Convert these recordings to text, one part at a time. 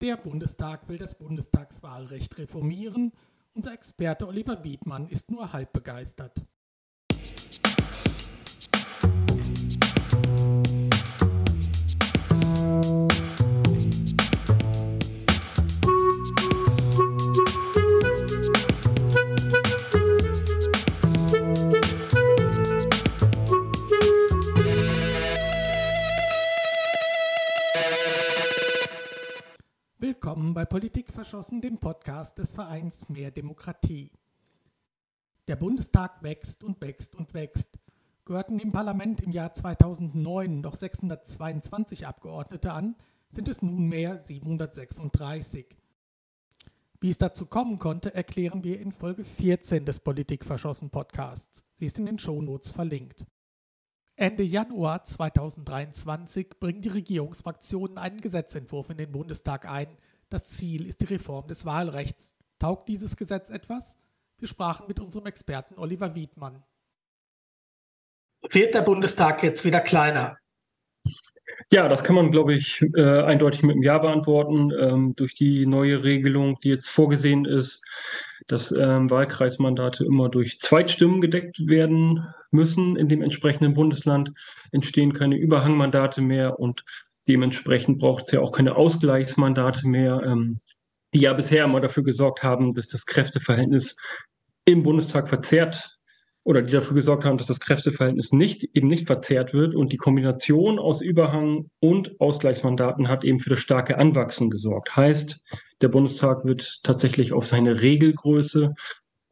Der Bundestag will das Bundestagswahlrecht reformieren. Unser Experte Oliver Wiedmann ist nur halb begeistert. Politik verschossen, dem Podcast des Vereins Mehr Demokratie. Der Bundestag wächst und wächst und wächst. Gehörten im Parlament im Jahr 2009 noch 622 Abgeordnete an, sind es nunmehr 736. Wie es dazu kommen konnte, erklären wir in Folge 14 des Politik verschossen Podcasts. Sie ist in den Shownotes verlinkt. Ende Januar 2023 bringen die Regierungsfraktionen einen Gesetzentwurf in den Bundestag ein. Das Ziel ist die Reform des Wahlrechts. Taugt dieses Gesetz etwas? Wir sprachen mit unserem Experten Oliver Wiedmann. Wird der Bundestag jetzt wieder kleiner? Ja, das kann man, glaube ich, äh, eindeutig mit einem Ja beantworten. Ähm, durch die neue Regelung, die jetzt vorgesehen ist, dass ähm, Wahlkreismandate immer durch Zweitstimmen gedeckt werden müssen in dem entsprechenden Bundesland, entstehen keine Überhangmandate mehr und dementsprechend braucht es ja auch keine Ausgleichsmandate mehr, ähm, die ja bisher immer dafür gesorgt haben, dass das Kräfteverhältnis im Bundestag verzerrt oder die dafür gesorgt haben, dass das Kräfteverhältnis nicht, eben nicht verzerrt wird. Und die Kombination aus Überhang und Ausgleichsmandaten hat eben für das starke Anwachsen gesorgt. Heißt, der Bundestag wird tatsächlich auf seine Regelgröße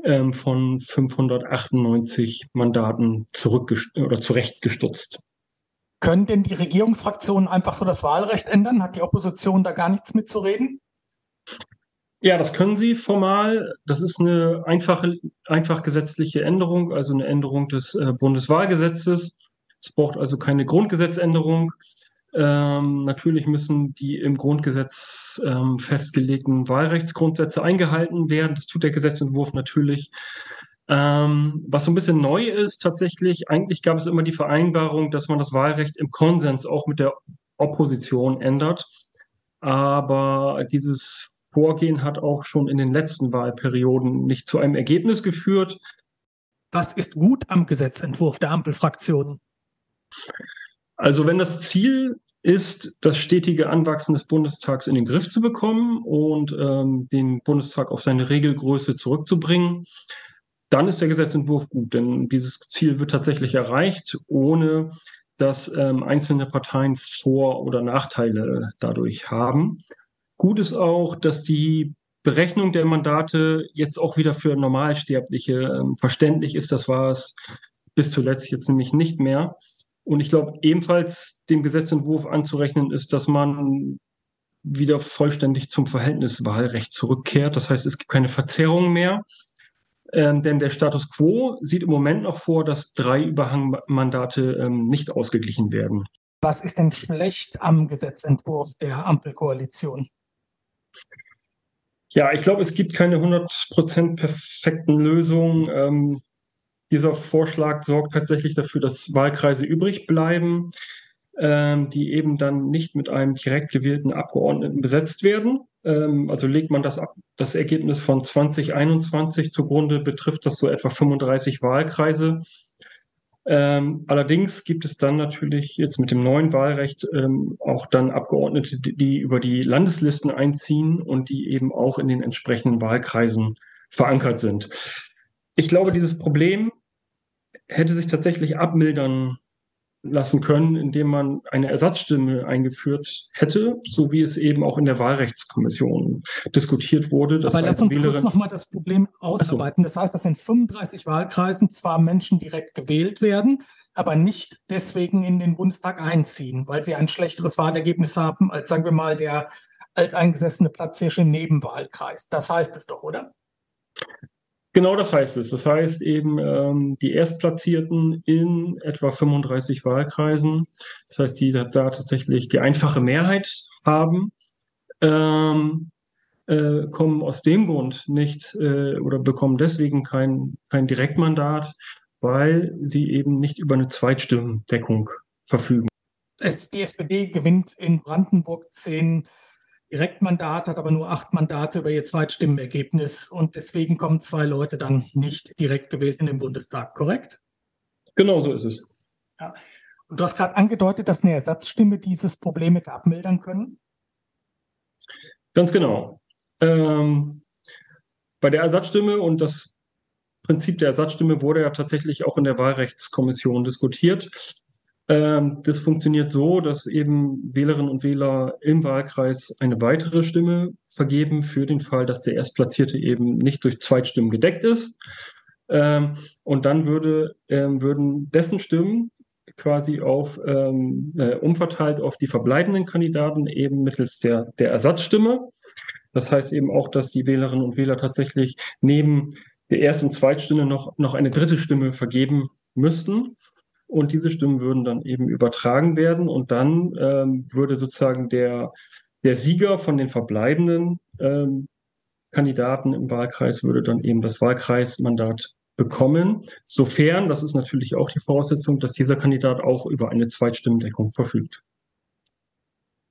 ähm, von 598 Mandaten zurückgest oder zurechtgestutzt. Können denn die Regierungsfraktionen einfach so das Wahlrecht ändern? Hat die Opposition da gar nichts mitzureden? Ja, das können sie formal. Das ist eine einfache, einfach gesetzliche Änderung, also eine Änderung des äh, Bundeswahlgesetzes. Es braucht also keine Grundgesetzänderung. Ähm, natürlich müssen die im Grundgesetz ähm, festgelegten Wahlrechtsgrundsätze eingehalten werden. Das tut der Gesetzentwurf natürlich. Ähm, was so ein bisschen neu ist tatsächlich, eigentlich gab es immer die Vereinbarung, dass man das Wahlrecht im Konsens auch mit der Opposition ändert. Aber dieses Vorgehen hat auch schon in den letzten Wahlperioden nicht zu einem Ergebnis geführt. Was ist gut am Gesetzentwurf der Ampelfraktionen? Also wenn das Ziel ist, das stetige Anwachsen des Bundestags in den Griff zu bekommen und ähm, den Bundestag auf seine Regelgröße zurückzubringen, dann ist der Gesetzentwurf gut, denn dieses Ziel wird tatsächlich erreicht, ohne dass ähm, einzelne Parteien Vor- oder Nachteile dadurch haben. Gut ist auch, dass die Berechnung der Mandate jetzt auch wieder für Normalsterbliche ähm, verständlich ist. Das war es bis zuletzt jetzt nämlich nicht mehr. Und ich glaube, ebenfalls dem Gesetzentwurf anzurechnen ist, dass man wieder vollständig zum Verhältniswahlrecht zurückkehrt. Das heißt, es gibt keine Verzerrung mehr. Ähm, denn der Status quo sieht im Moment noch vor, dass drei Überhangmandate ähm, nicht ausgeglichen werden. Was ist denn schlecht am Gesetzentwurf der Ampelkoalition? Ja, ich glaube, es gibt keine 100% perfekten Lösungen. Ähm, dieser Vorschlag sorgt tatsächlich dafür, dass Wahlkreise übrig bleiben, ähm, die eben dann nicht mit einem direkt gewählten Abgeordneten besetzt werden. Ähm, also legt man das, das Ergebnis von 2021 zugrunde, betrifft das so etwa 35 Wahlkreise. Ähm, allerdings gibt es dann natürlich jetzt mit dem neuen Wahlrecht ähm, auch dann Abgeordnete, die, die, über die Landeslisten einziehen und die eben auch in den entsprechenden Wahlkreisen verankert sind. Ich glaube, dieses Problem hätte sich tatsächlich abmildern lassen können, indem man eine Ersatzstimme eingeführt hätte, so wie es eben auch in der Wahlrechtskommission diskutiert wurde. Aber lass uns Wählerin kurz nochmal das Problem ausarbeiten. So. Das heißt, dass in 35 Wahlkreisen zwar Menschen direkt gewählt werden, aber nicht deswegen in den Bundestag einziehen, weil sie ein schlechteres Wahlergebnis haben als, sagen wir mal, der alteingesessene Platzhirsch im Nebenwahlkreis. Das heißt es doch, oder? Genau das heißt es. Das heißt eben ähm, die Erstplatzierten in etwa 35 Wahlkreisen, das heißt, die da tatsächlich die einfache Mehrheit haben, ähm, äh, kommen aus dem Grund nicht äh, oder bekommen deswegen kein, kein Direktmandat, weil sie eben nicht über eine Zweitstimmendeckung verfügen. Die SPD gewinnt in Brandenburg zehn Direktmandat, hat aber nur acht Mandate über ihr Zweitstimmenergebnis und deswegen kommen zwei Leute dann nicht direkt gewählt in den Bundestag, korrekt? Genau so ist es. Ja. Und du hast gerade angedeutet, dass eine Ersatzstimme dieses Problem hätte abmildern können? Ganz genau. Ähm, bei der Ersatzstimme und das Prinzip der Ersatzstimme wurde ja tatsächlich auch in der Wahlrechtskommission diskutiert. Ähm, das funktioniert so, dass eben Wählerinnen und Wähler im Wahlkreis eine weitere Stimme vergeben für den Fall, dass der Erstplatzierte eben nicht durch Zweitstimmen gedeckt ist. Ähm, und dann würde, ähm, würden dessen Stimmen quasi auf äh, umverteilt auf die verbleibenden Kandidaten eben mittels der, der Ersatzstimme. Das heißt eben auch, dass die Wählerinnen und Wähler tatsächlich neben der Erst- und Zweitstimme noch, noch eine dritte Stimme vergeben müssten. Und diese Stimmen würden dann eben übertragen werden. Und dann ähm, würde sozusagen der, der Sieger von den verbleibenden ähm, Kandidaten im Wahlkreis würde dann eben das Wahlkreismandat bekommen, sofern, das ist natürlich auch die Voraussetzung, dass dieser Kandidat auch über eine Zweitstimmendeckung verfügt.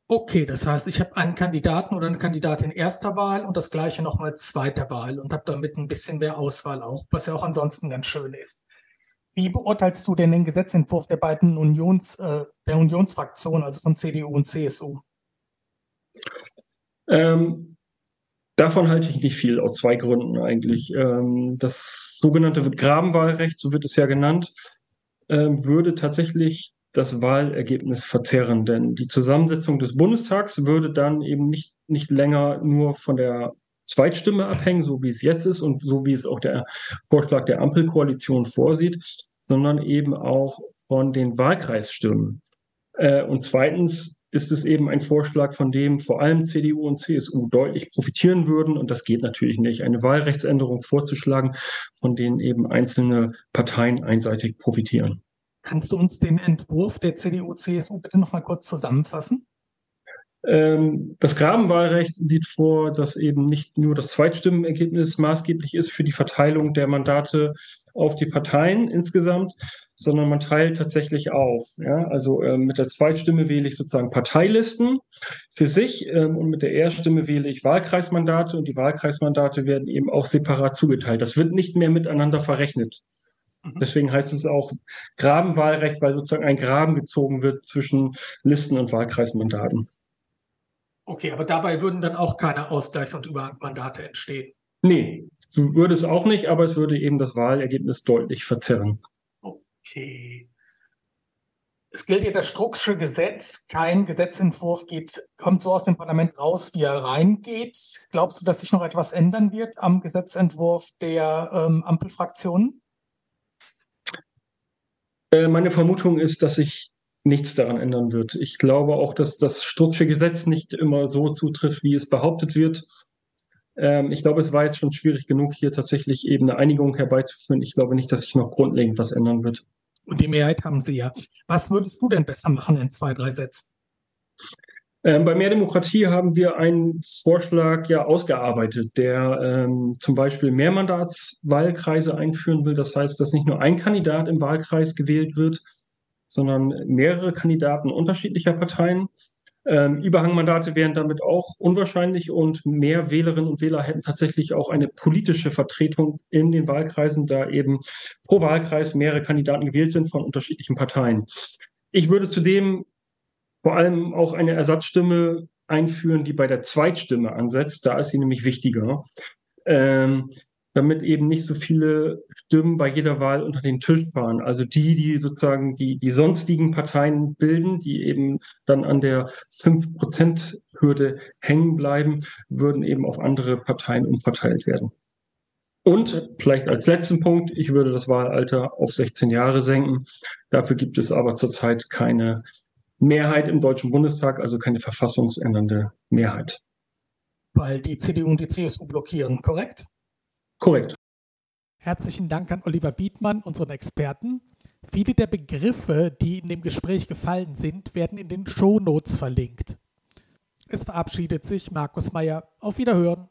Okay, das heißt, ich habe einen Kandidaten oder eine Kandidatin erster Wahl und das gleiche nochmal zweiter Wahl und habe damit ein bisschen mehr Auswahl auch, was ja auch ansonsten ganz schön ist. Wie beurteilst du denn den Gesetzentwurf der beiden Unions, äh, der Unionsfraktion, also von CDU und CSU? Ähm, Davon halte ich nicht viel, aus zwei Gründen eigentlich. Ähm, das sogenannte Grabenwahlrecht, so wird es ja genannt, ähm, würde tatsächlich das Wahlergebnis verzerren, denn die Zusammensetzung des Bundestags würde dann eben nicht, nicht länger nur von der Zweitstimme abhängen, so wie es jetzt ist und so wie es auch der Vorschlag der Ampelkoalition vorsieht, sondern eben auch von den Wahlkreisstimmen. Äh, und zweitens ist es eben ein Vorschlag, von dem vor allem CDU und CSU deutlich profitieren würden. Und das geht natürlich nicht, eine Wahlrechtsänderung vorzuschlagen, von denen eben einzelne Parteien einseitig profitieren. Kannst du uns den Entwurf der CDU, CSU bitte noch mal kurz zusammenfassen? Ähm, das Grabenwahlrecht sieht vor, dass eben nicht nur das Zweitstimmenergebnis maßgeblich ist für die Verteilung der Mandate auf die Parteien insgesamt, sondern man teilt tatsächlich auf. Ja? Also ähm, mit der Zweitstimme wähle ich sozusagen Parteilisten für sich ähm, und mit der Erststimme wähle ich Wahlkreismandate und die Wahlkreismandate werden eben auch separat zugeteilt. Das wird nicht mehr miteinander verrechnet. Mhm. Deswegen heißt es auch Grabenwahlrecht, weil sozusagen ein Graben gezogen wird zwischen Listen und Wahlkreismandaten. Okay, aber dabei würden dann auch keine Ausgleichs- und Übermandate entstehen. Nee, würde es auch nicht, aber es würde eben das Wahlergebnis deutlich verzerren. Okay. Es gilt ja das Strucksche Gesetz. Kein Gesetzentwurf geht, kommt so aus dem Parlament raus, wie er reingeht. Glaubst du, dass sich noch etwas ändern wird am Gesetzentwurf der ähm, Ampelfraktionen? Äh, meine Vermutung ist, dass sich nichts daran ändern wird. Ich glaube auch, dass das Strucksche Gesetz nicht immer so zutrifft, wie es behauptet wird. Ähm, ich glaube, es war jetzt schon schwierig genug, hier tatsächlich eben eine Einigung herbeizuführen. Ich glaube nicht, dass sich noch grundlegend was ändern wird. Und die Mehrheit haben Sie ja. Was würdest du denn besser machen in zwei, drei Sätzen? Ähm, bei Mehr Demokratie haben wir einen Vorschlag ja ausgearbeitet, der ähm, zum Beispiel Mehrmandatswahlkreise einführen will. Das heißt, dass nicht nur ein Kandidat im Wahlkreis gewählt wird, sondern mehrere Kandidaten unterschiedlicher Parteien. Ähm, Überhangmandate wären damit auch unwahrscheinlich und mehr Wählerinnen und Wähler hätten tatsächlich auch eine politische Vertretung in den Wahlkreisen, da eben pro Wahlkreis mehrere Kandidaten gewählt sind von unterschiedlichen Parteien. Ich würde zudem vor allem auch eine Ersatzstimme einführen, die bei der Zweitstimme ansetzt. Da ist sie nämlich wichtiger. Ähm, damit eben nicht so viele Stimmen bei jeder Wahl unter den Tisch fahren. Also die, die sozusagen die, die sonstigen Parteien bilden, die eben dann an der 5%-Hürde hängen bleiben, würden eben auf andere Parteien umverteilt werden. Und vielleicht als letzten Punkt, ich würde das Wahlalter auf 16 Jahre senken. Dafür gibt es aber zurzeit keine Mehrheit im Deutschen Bundestag, also keine verfassungsändernde Mehrheit. Weil die CDU und die CSU blockieren, korrekt? Korrekt. Herzlichen Dank an Oliver Wiedmann, unseren Experten. Viele der Begriffe, die in dem Gespräch gefallen sind, werden in den Shownotes verlinkt. Es verabschiedet sich Markus Meyer. Auf Wiederhören.